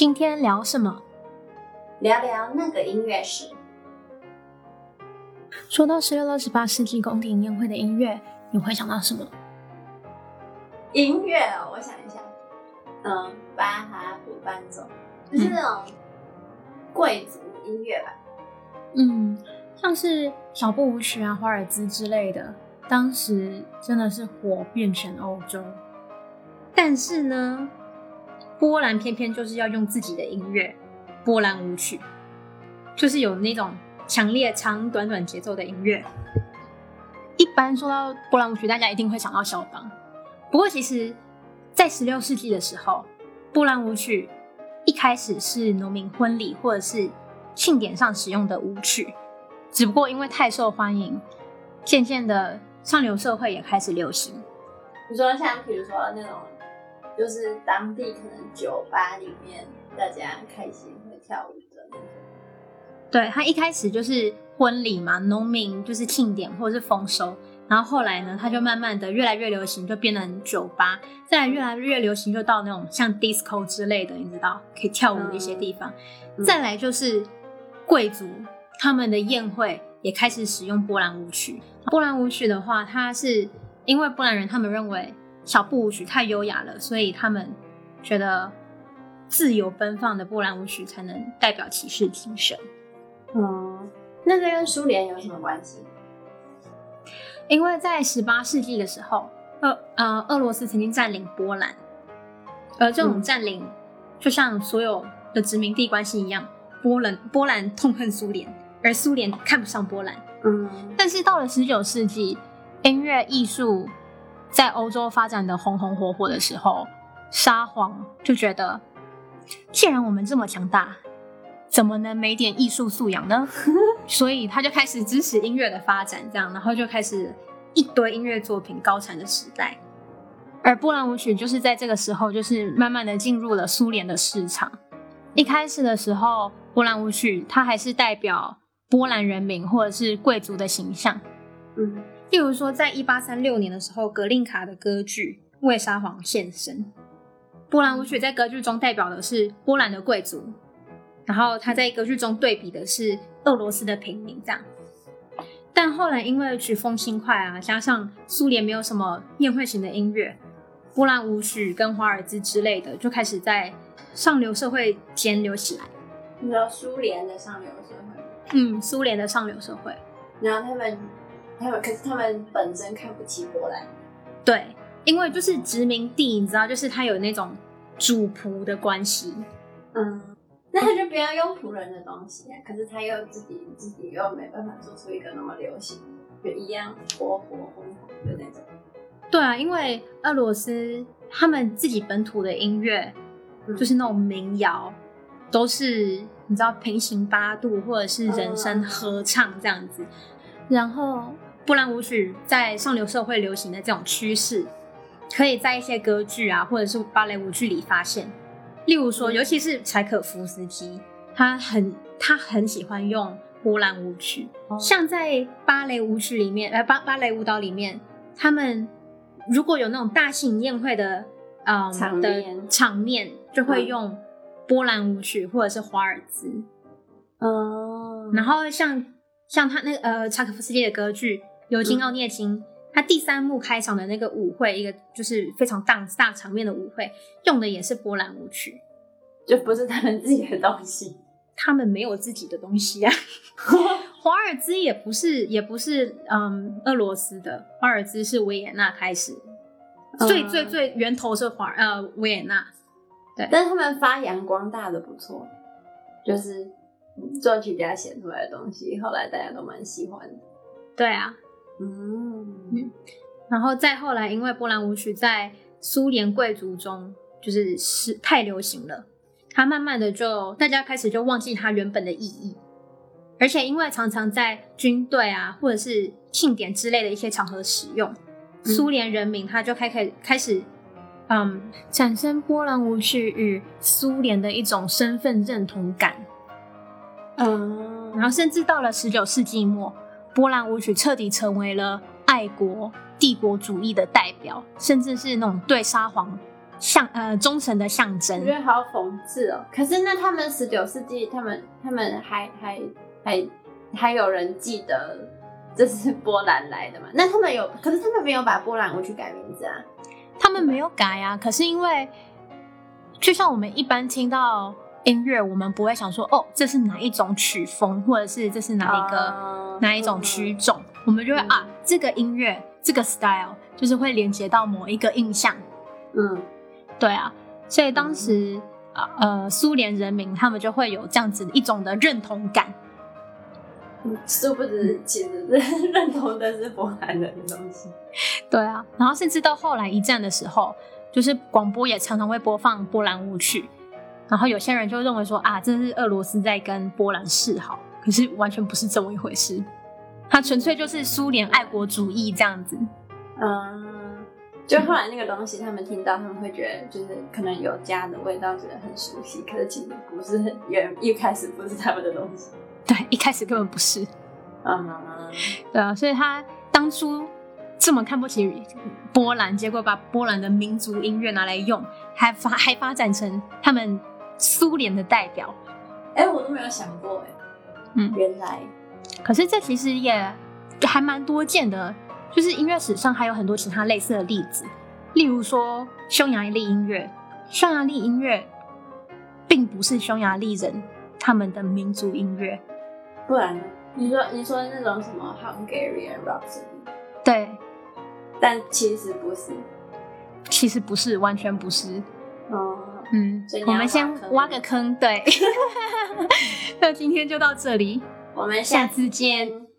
今天聊什么？聊聊那个音乐史。说到十六到十八世纪宫廷宴会的音乐，你会想到什么？音乐哦，我想一下，嗯，巴哈姆伴奏，就是那种贵族音乐吧。嗯，像是小步舞曲啊、华尔兹之类的，当时真的是火遍全欧洲。但是呢，波兰偏偏就是要用自己的音乐——波兰舞曲，就是有那种强烈长短短节奏的音乐。一般说到波兰舞曲，大家一定会想到肖邦。不过，其实，在十六世纪的时候，波兰舞曲一开始是农民婚礼或者是庆典上使用的舞曲，只不过因为太受欢迎，渐渐的上流社会也开始流行。你说像比如说那种，就是当地可能酒吧里面大家开心会跳舞的那种。对，他一开始就是婚礼嘛，农民就是庆典或者是丰收。然后后来呢，他就慢慢的越来越流行，就变成酒吧。再来越来越流行，就到那种像 disco 之类的，你知道可以跳舞的一些地方。再来就是贵族他们的宴会也开始使用波兰舞曲。波兰舞曲的话，它是因为波兰人他们认为小步舞曲太优雅了，所以他们觉得自由奔放的波兰舞曲才能代表骑士精神。嗯，那这跟苏联有什么关系？因为在十八世纪的时候，俄呃俄罗斯曾经占领波兰，而这种占领就像所有的殖民地关系一样，波兰波兰痛恨苏联，而苏联看不上波兰。嗯，但是到了十九世纪，音乐艺术在欧洲发展的红红火火的时候，沙皇就觉得，既然我们这么强大，怎么能没点艺术素养呢？所以他就开始支持音乐的发展，这样，然后就开始一堆音乐作品高产的时代。而波兰舞曲就是在这个时候，就是慢慢的进入了苏联的市场。一开始的时候，波兰舞曲它还是代表波兰人民或者是贵族的形象。嗯，例如说，在一八三六年的时候，格林卡的歌剧为沙皇献身。波兰舞曲在歌剧中代表的是波兰的贵族，然后他在歌剧中对比的是。俄罗斯的平民这样，但后来因为曲风轻快啊，加上苏联没有什么宴会型的音乐，波兰舞曲跟华尔兹之类的就开始在上流社会间流起来。你知道苏联的上流社会？嗯，苏联的上流社会。然后他们，他们可是他们本身看不起波兰。对，因为就是殖民地，你知道，就是他有那种主仆的关系。嗯。那他就不要用仆人的东西啊，可是他又自己自己又没办法做出一个那么流行，就一样活泼疯狂的那种。对啊，因为俄罗斯他们自己本土的音乐，就是那种民谣，都是你知道平行八度或者是人声合唱这样子。然后波兰舞曲在上流社会流行的这种趋势，可以在一些歌剧啊或者是芭蕾舞剧里发现。例如说，尤其是柴可夫斯基，他很他很喜欢用波兰舞曲，像在芭蕾舞曲里面，呃，芭芭蕾舞蹈里面，他们如果有那种大型宴会的，嗯的场面，就会用波兰舞曲或者是华尔兹。哦，然后像像他那个呃柴可夫斯基的歌剧《尤金奥涅金》。他第三幕开场的那个舞会，一个就是非常大大场面的舞会，用的也是波兰舞曲，就不是他们自己的东西。他们没有自己的东西啊。华尔兹也不是，也不是，嗯，俄罗斯的。华尔兹是维也纳开始，最最最源头是华呃维也纳。对，但是他们发扬光大的不错，就是作曲家写出来的东西，后来大家都蛮喜欢的。对啊。嗯，然后再后来，因为波兰舞曲在苏联贵族中就是是太流行了，它慢慢的就大家开始就忘记它原本的意义，而且因为常常在军队啊或者是庆典之类的一些场合使用，苏联人民他就开开开始嗯产生波兰舞曲与苏联的一种身份认同感，嗯，然后甚至到了十九世纪末。波兰舞曲彻底成为了爱国帝国主义的代表，甚至是那种对沙皇象呃忠诚的象征我征觉。得好讽刺哦。可是那他们十九世纪，他们他们还还还还有人记得这是波兰来的嘛？那他们有，可是他们没有把波兰舞曲改名字啊。他们没有改啊，可是因为就像我们一般听到音乐，我们不会想说哦，这是哪一种曲风，或者是这是哪一个、啊哪一种曲种，我们就会、嗯啊，这个音乐这个 style 就是会连接到某一个印象。嗯，对啊，所以当时呃呃苏联人民他们就会有这样子一种的认同感。嗯，殊不知其实是认同的是波兰人的东西。对啊，然后甚至到后来一战的时候，就是广播也常常会播放波兰舞曲，然后有些人就认为说啊，这是俄罗斯在跟波兰示好，可是完全不是这么一回事，它纯粹就是苏联爱国主义这样子。嗯，就后来那个东西，他们听到他们会觉得就是可能有家的味道，觉得很熟悉，可是其实不是很原一开始不是他们的东西。对，一开始根本不是。嗯，对啊，所以他当初这么看不起波兰，结果把波兰的民族音乐拿来用，还发还发展成他们苏联的代表。哎、我都没有想过哎，嗯原来可是这其实也还蛮多见的，就是音乐史上还有很多其他类似的例子，例如说匈牙利音乐，匈牙利音乐并不是匈牙利人他们的民族音乐，不然呢？你说你说那种什么 Hungarian Rhapsody，对，但其实不是。其实不是，完全不是。哦，嗯所以，我们先挖个坑，对。那今天就到这里，我们下下次。见。